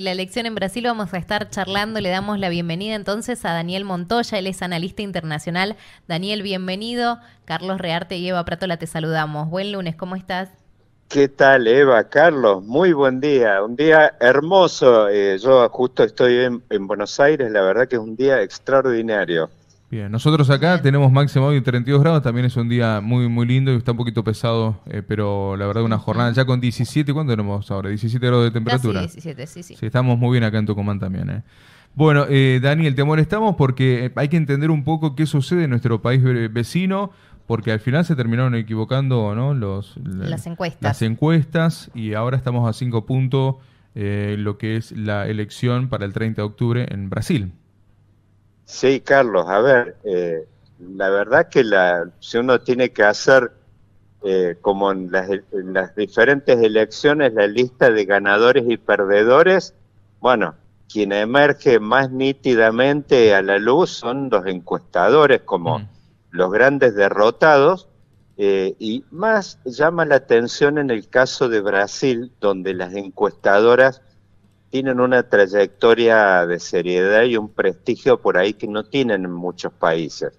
La elección en Brasil vamos a estar charlando, le damos la bienvenida entonces a Daniel Montoya, él es analista internacional. Daniel, bienvenido. Carlos Rearte y Eva Pratola te saludamos. Buen lunes, ¿cómo estás? ¿Qué tal, Eva? Carlos, muy buen día, un día hermoso. Eh, yo justo estoy en Buenos Aires, la verdad que es un día extraordinario. Bien, nosotros acá tenemos máximo hoy 32 grados, también es un día muy muy lindo y está un poquito pesado, eh, pero la verdad una jornada ya con 17, ¿cuánto tenemos ahora? 17 grados de temperatura. 17, sí, sí. Sí, estamos muy bien acá en Tucumán también. Eh. Bueno, eh, Daniel, te molestamos porque hay que entender un poco qué sucede en nuestro país vecino, porque al final se terminaron equivocando ¿no? Los, las encuestas. Las encuestas y ahora estamos a 5 puntos lo que es la elección para el 30 de octubre en Brasil. Sí, Carlos, a ver, eh, la verdad que la, si uno tiene que hacer, eh, como en las, diferentes elecciones, la lista de ganadores y perdedores, bueno, quien emerge más nítidamente a la luz son los encuestadores como mm. los grandes derrotados, eh, y más llama la atención en el caso de Brasil, donde las encuestadoras tienen una trayectoria de seriedad y un prestigio por ahí que no tienen en muchos países.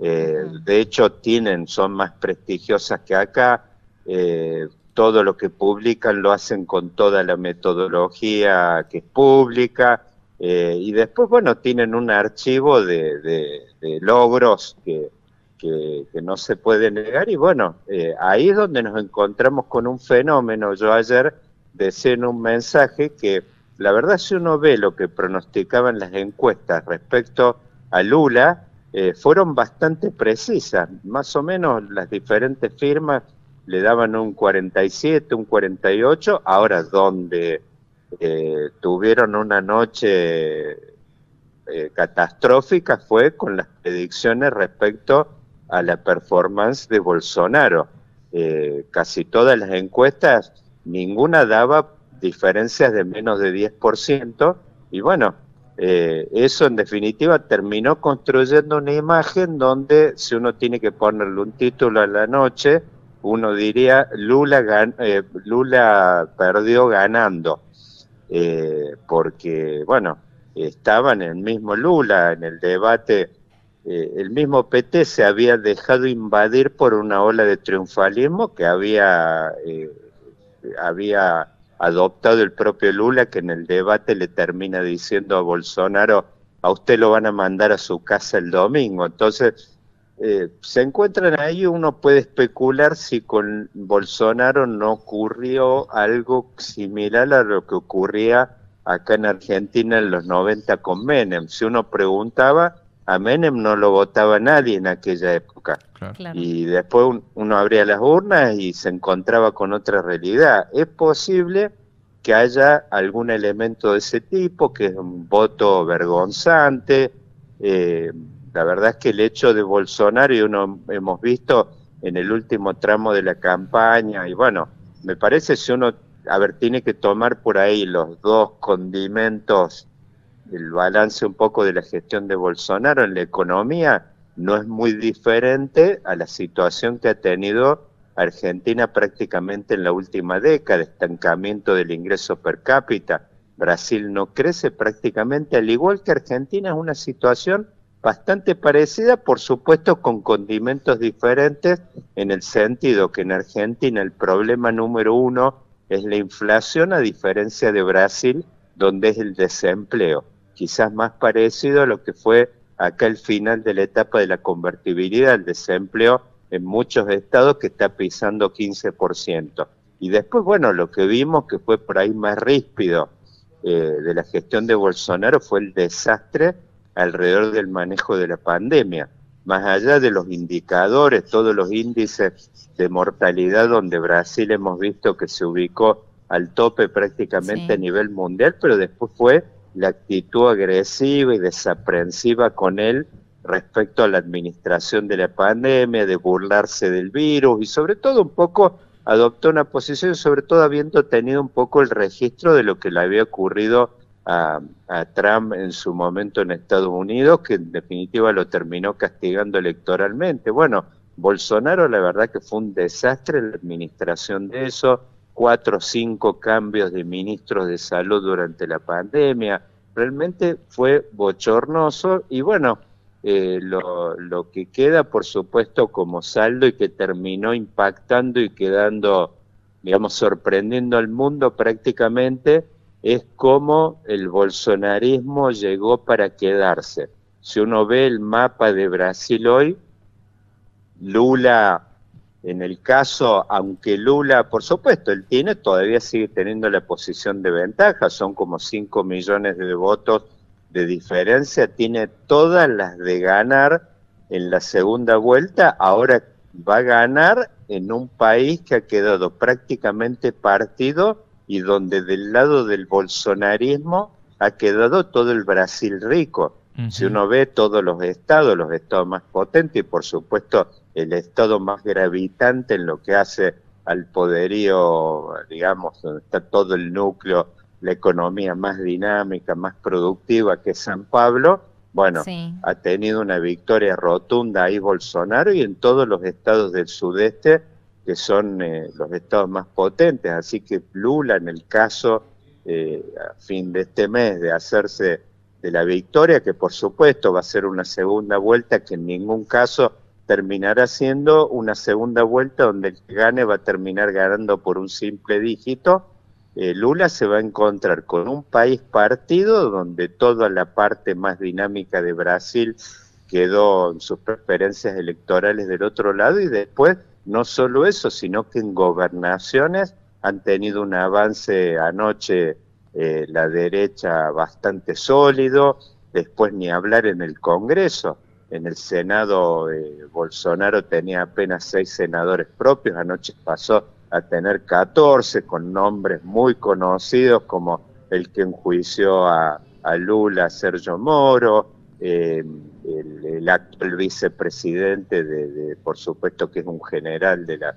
Eh, de hecho, tienen, son más prestigiosas que acá. Eh, todo lo que publican lo hacen con toda la metodología que es pública. Eh, y después, bueno, tienen un archivo de, logros que, que, no se puede negar. Y bueno, ahí es donde nos encontramos con un fenómeno. Yo ayer decía en un mensaje que la verdad si uno ve lo que pronosticaban las encuestas respecto a Lula, eh, fueron bastante precisas. Más o menos las diferentes firmas le daban un 47, un 48, ahora donde eh, tuvieron una noche eh, catastrófica fue con las predicciones respecto a la performance de Bolsonaro. casi todas las encuestas, ninguna daba diferencias de menos de 10%, y bueno, eh, eso en definitiva terminó construyendo una imagen donde si uno tiene que ponerle un título a la noche, uno diría Lula, eh, Lula perdió ganando, eh, porque bueno, estaban en el mismo Lula, en el debate, el mismo PT se había dejado invadir por una ola de triunfalismo que había, había adoptado el propio Lula, que en el debate le termina diciendo a Bolsonaro, a usted lo van a mandar a su casa el domingo. Entonces, eh, se encuentran ahí, uno puede especular si con Bolsonaro no ocurrió algo similar a lo que ocurría acá en Argentina en los 90 con Menem. Si uno preguntaba, a Menem no lo votaba nadie en aquella época. Y después uno abría las urnas y se encontraba con otra realidad. Es posible que haya algún elemento de ese tipo, que es un voto vergonzante. Eh, la verdad es que el hecho de Bolsonaro, y uno hemos visto en el último tramo de la campaña, y bueno, me parece si uno, a ver, tiene que tomar por ahí los dos condimentos el balance un poco de la gestión de Bolsonaro en la economía no es muy diferente a la situación que ha tenido Argentina prácticamente en la última década, estancamiento del ingreso per cápita. Brasil no crece prácticamente, al igual que Argentina, es una situación bastante parecida, por supuesto con condimentos diferentes, en el sentido que en Argentina el problema número uno es la inflación, a diferencia de Brasil, donde es el desempleo quizás más parecido a lo que fue acá el final de la etapa de la convertibilidad, el desempleo en muchos estados que está pisando 15%. Y después, bueno, lo que vimos que fue por ahí más ríspido eh, de la gestión de Bolsonaro fue el desastre alrededor del manejo de la pandemia. Más allá de los indicadores, todos los índices de mortalidad donde Brasil hemos visto que se ubicó al tope prácticamente a nivel mundial, pero después fue la actitud agresiva y desaprensiva con él respecto a la administración de la pandemia, de burlarse del virus y sobre todo un poco adoptó una posición, sobre todo habiendo tenido un poco el registro de lo que le había ocurrido a, a, Trump en su momento en Estados Unidos, que en definitiva lo terminó castigando electoralmente. Bueno, Bolsonaro la verdad que fue un desastre la administración de eso, cuatro o cinco cambios de ministros de salud durante la pandemia. Realmente fue bochornoso y bueno, eh, lo, lo, que queda, por supuesto, como saldo y que terminó impactando y quedando, digamos, sorprendiendo al mundo prácticamente, es cómo el bolsonarismo llegó para quedarse. Si uno ve el mapa de Brasil hoy, Lula, en el caso, aunque Lula, por supuesto, él tiene, todavía sigue teniendo la posición de ventaja, son como 5 millones de votos de diferencia, tiene todas las de ganar en la segunda vuelta, ahora va a ganar en un país que ha quedado prácticamente partido y donde del lado del bolsonarismo ha quedado todo el Brasil rico. Si uno ve todos los estados, los estados más potentes y por supuesto el estado más gravitante en lo que hace al poderío, digamos, donde está todo el núcleo, la economía más dinámica, más productiva que San Pablo, bueno, ha tenido una victoria rotunda ahí Bolsonaro y en todos los estados del sudeste que son eh, los estados más potentes. Así que Lula, en el caso, eh, a fin de este mes, de hacerse de la victoria, que por supuesto va a ser una segunda vuelta que en ningún caso terminará siendo una segunda vuelta donde el que gane va a terminar ganando por un simple dígito. Eh, Lula se va a encontrar con un país partido donde toda la parte más dinámica de Brasil quedó en sus preferencias electorales del otro lado y después no solo eso, sino que en gobernaciones han tenido un avance anoche eh, la derecha bastante sólido, después ni hablar en el Congreso. En el Senado eh, Bolsonaro tenía apenas seis senadores propios, anoche pasó a tener 14 con nombres muy conocidos como el que enjuició a, Lula, Sergio Moro, eh, el, actual vicepresidente, de, por supuesto que es un general de, la,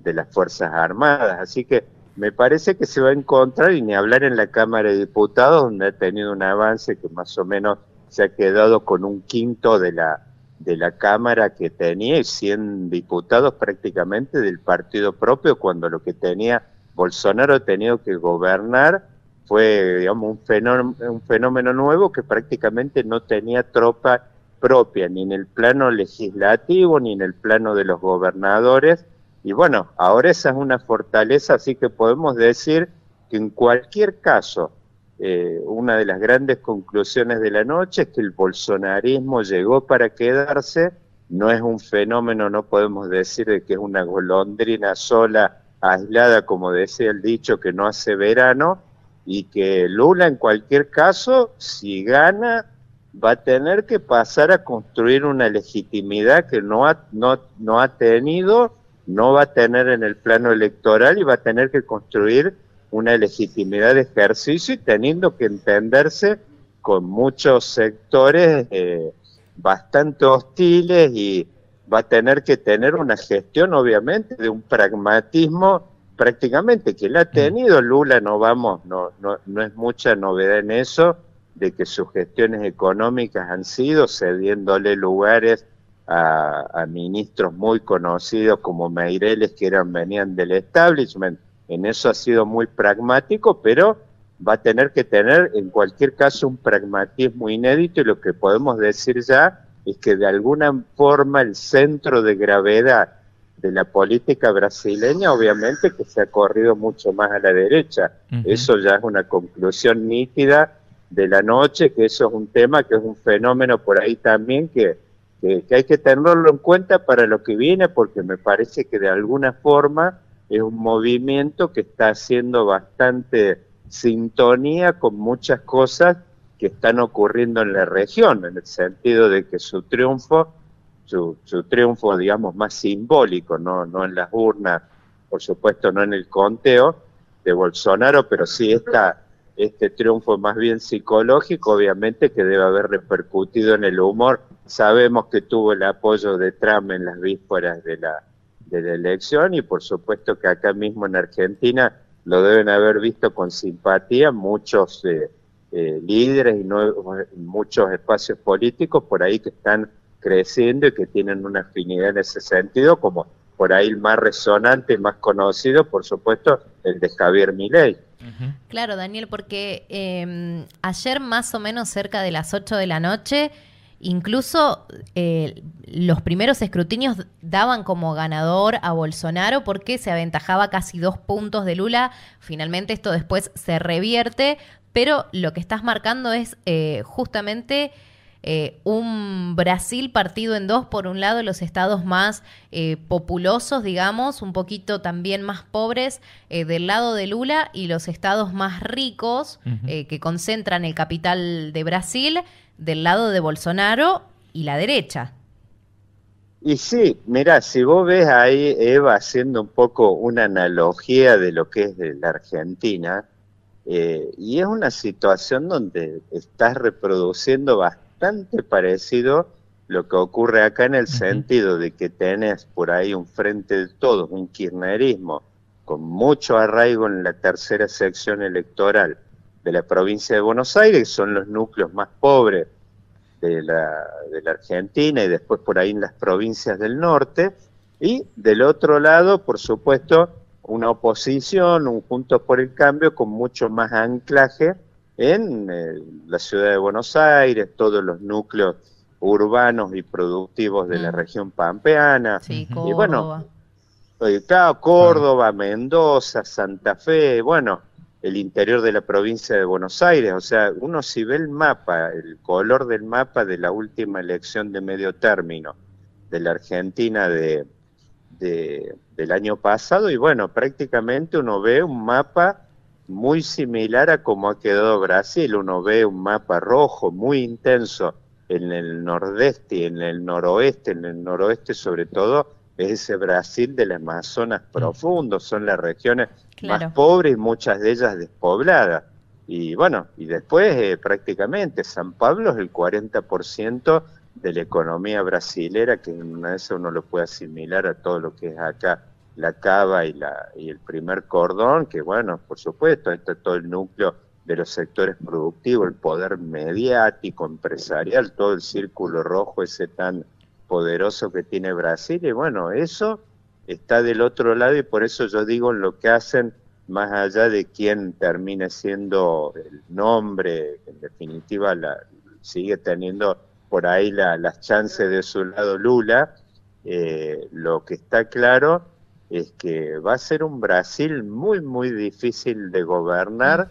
de las Fuerzas Armadas. Así que me parece que se va a encontrar, y ni hablar en la Cámara de Diputados, donde ha tenido un avance que más o menos se ha quedado con un quinto de la, de la Cámara que tenía y 100 diputados prácticamente del partido propio, cuando lo que tenía Bolsonaro ha tenido que gobernar fue digamos un fenómeno, un fenómeno nuevo que prácticamente no tenía tropa propia, ni en el plano legislativo, ni en el plano de los gobernadores. Y bueno, ahora esa es una fortaleza, así que podemos decir que en cualquier caso, eh, una de las grandes conclusiones de la noche es que el bolsonarismo llegó para quedarse, no es un fenómeno, no podemos decir de que es una golondrina sola, aislada, como decía el dicho, que no hace verano, y que Lula en cualquier caso, si gana, va a tener que pasar a construir una legitimidad que no ha, no, no ha tenido, no va a tener en el plano electoral y va a tener que construir una legitimidad de ejercicio y teniendo que entenderse con muchos sectores eh, bastante hostiles y va a tener que tener una gestión obviamente de un pragmatismo prácticamente que la ha tenido Lula no vamos no, no, no es mucha novedad en eso de que sus gestiones económicas han sido cediéndole lugares a, ministros muy conocidos como Meireles que eran venían del establishment. En eso ha sido muy pragmático, pero va a tener que tener en cualquier caso un pragmatismo inédito y lo que podemos decir ya es que de alguna forma el centro de gravedad de la política brasileña obviamente que se ha corrido mucho más a la derecha. Eso ya es una conclusión nítida de la noche, que eso es un tema, que es un fenómeno por ahí también que, que, hay que tenerlo en cuenta para lo que viene, porque me parece que de alguna forma es un movimiento que está haciendo bastante sintonía con muchas cosas que están ocurriendo en la región, en el sentido de que su triunfo, su, su triunfo, digamos, más simbólico, no, no en las urnas, por supuesto no en el conteo de Bolsonaro, pero sí esta este triunfo más bien psicológico, obviamente que debe haber repercutido en el humor. Sabemos que tuvo el apoyo de Trump en las vísperas de la, de la elección y por supuesto que acá mismo en Argentina lo deben haber visto con simpatía muchos eh, eh, líderes y muchos espacios políticos por ahí que están creciendo y que tienen una afinidad en ese sentido, como por ahí el más resonante, más conocido, por supuesto, el de Javier Milei. Claro, Daniel, porque em, ayer más o menos cerca de las 8 de la noche, incluso eh, los primeros escrutinios daban como ganador a Bolsonaro porque se aventajaba casi dos puntos de Lula. Finalmente esto después se revierte, pero lo que estás marcando es eh, justamente eh, un Brasil partido en dos, por un lado los estados más eh, populosos, digamos, un poquito también más pobres eh, del lado de Lula y los estados más ricos que concentran el capital de Brasil del lado de Bolsonaro y la derecha. Y sí, mira, si vos ves ahí, Eva, haciendo un poco una analogía de lo que es de la Argentina, y es una situación donde estás reproduciendo bastante parecido lo que ocurre acá en el sentido de que tenés por ahí un frente de todos, un kirchnerismo con mucho arraigo en la tercera sección electoral de la provincia de Buenos Aires, que son los núcleos más pobres de la, de la Argentina y después por ahí en las provincias del norte, y del otro lado, por supuesto, una oposición, un Juntos por el Cambio con mucho más anclaje en eh, la ciudad de Buenos Aires, todos los núcleos urbanos y productivos de la mm. región pampeana. Sí, Córdoba. Y bueno, eh, Córdoba, Mendoza, Santa Fe, bueno, el interior de la provincia de Buenos Aires. O sea, uno si ve el mapa, el color del mapa de la última elección de medio término de la Argentina de, de del año pasado, y bueno, prácticamente uno ve un mapa muy similar a como ha quedado Brasil. Uno ve un mapa rojo muy intenso en el nordeste y en el noroeste, en el noroeste sobre todo, es ese Brasil del Amazonas mm. profundo, son las regiones más pobres y muchas de ellas despobladas. Y bueno, y después eh, prácticamente San Pablo es el 40% de la economía brasilera, que en una vez uno lo puede asimilar a todo lo que es acá la cava y, la, y el primer cordón, que bueno, por supuesto, está todo el núcleo de los sectores productivos, el poder mediático, empresarial, todo el círculo rojo ese tan poderoso que tiene Brasil, y bueno, eso está del otro lado y por eso yo digo lo que hacen, más allá de quién termine siendo el nombre, en definitiva la, sigue teniendo por ahí las chances de su lado Lula, eh, lo que está claro es que va a ser un Brasil muy, muy difícil de gobernar.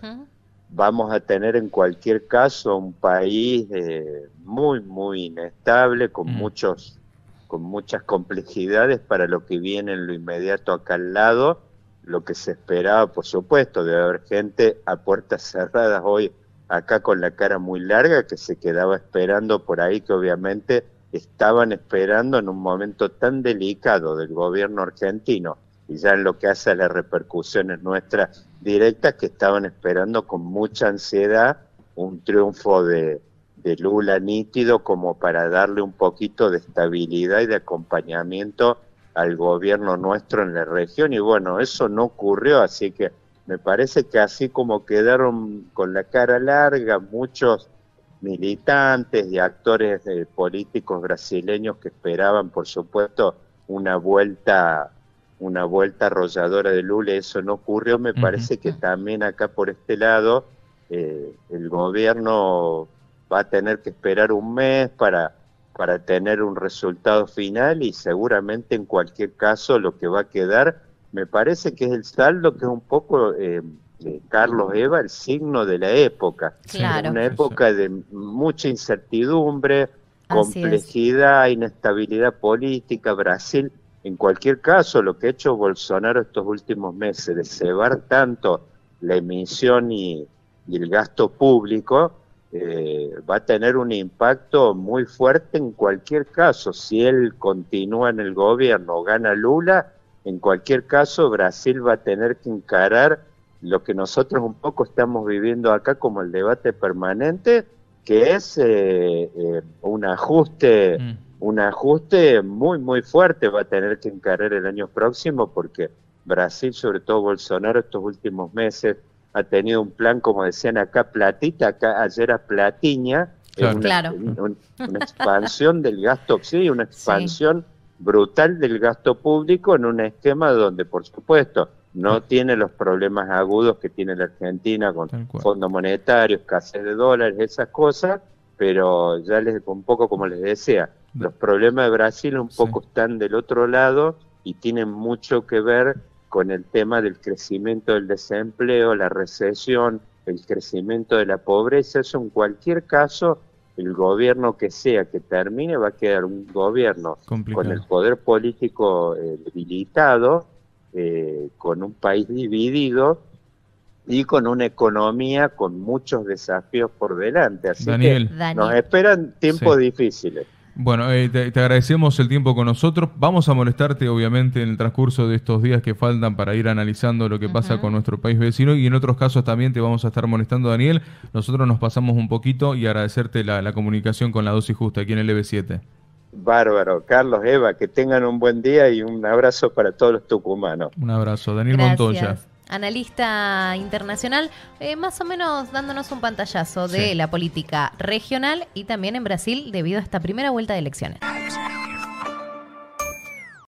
Vamos a tener en cualquier caso un país eh, muy, muy inestable, con, mm. muchos, con muchas complejidades para lo que viene en lo inmediato acá al lado. Lo que se esperaba, por supuesto, de haber gente a puertas cerradas hoy acá con la cara muy larga que se quedaba esperando por ahí que obviamente estaban esperando en un momento tan delicado del gobierno argentino y ya en lo que hace a las repercusiones nuestras directas que estaban esperando con mucha ansiedad un triunfo de, Lula nítido como para darle un poquito de estabilidad y de acompañamiento al gobierno nuestro en la región. Y bueno, eso no ocurrió, así que me parece que así como quedaron con la cara larga muchos militantes y actores políticos brasileños que esperaban, por supuesto, una vuelta una vuelta arrolladora de Lula, eso no ocurrió, me parece que también acá por este lado eh, el gobierno va a tener que esperar un mes para, para tener un resultado final y seguramente en cualquier caso lo que va a quedar, me parece que es el saldo que es un poco... Eh, Carlos Eva el signo de la época. Una época de mucha incertidumbre, complejidad, inestabilidad política. Brasil, en cualquier caso, lo que ha hecho Bolsonaro estos últimos meses de cebar tanto la emisión y, el gasto público, eh, va a tener un impacto muy fuerte en cualquier caso. Si él continúa en el gobierno o gana Lula, en cualquier caso Brasil va a tener que encarar lo que nosotros un poco estamos viviendo acá como el debate permanente, que es eh, eh, un ajuste, mm. Un ajuste muy muy fuerte va a tener que encarar el año próximo porque Brasil, sobre todo Bolsonaro, estos últimos meses ha tenido un plan, como decían acá, platita, acá ayer a platiña, claro. Una, expansión del gasto, sí, una expansión brutal del gasto público en un esquema donde, por supuesto, no tiene los problemas agudos que tiene la Argentina con fondos monetarios, escasez de dólares, esas cosas, pero ya les un poco como les decía, los problemas de Brasil un poco están del otro lado y tienen mucho que ver con el tema del crecimiento del desempleo, la recesión, el crecimiento de la pobreza, eso en cualquier caso el gobierno que sea que termine va a quedar un gobierno con el poder político eh, debilitado, eh, con un país dividido y con una economía con muchos desafíos por delante. Así que nos esperan tiempos difíciles. Bueno, eh, te, agradecemos el tiempo con nosotros. Vamos a molestarte, obviamente, en el transcurso de estos días que faltan para ir analizando lo que pasa con nuestro país vecino y en otros casos también te vamos a estar molestando, Daniel. Nosotros nos pasamos un poquito y agradecerte la, comunicación con la dosis justa aquí en el EB7. Bárbaro. Carlos, Eva, que tengan un buen día y un abrazo para todos los tucumanos. Un abrazo. Daniel Montoya analista internacional, eh, más o menos dándonos un pantallazo de la política regional y también en Brasil debido a esta primera vuelta de elecciones.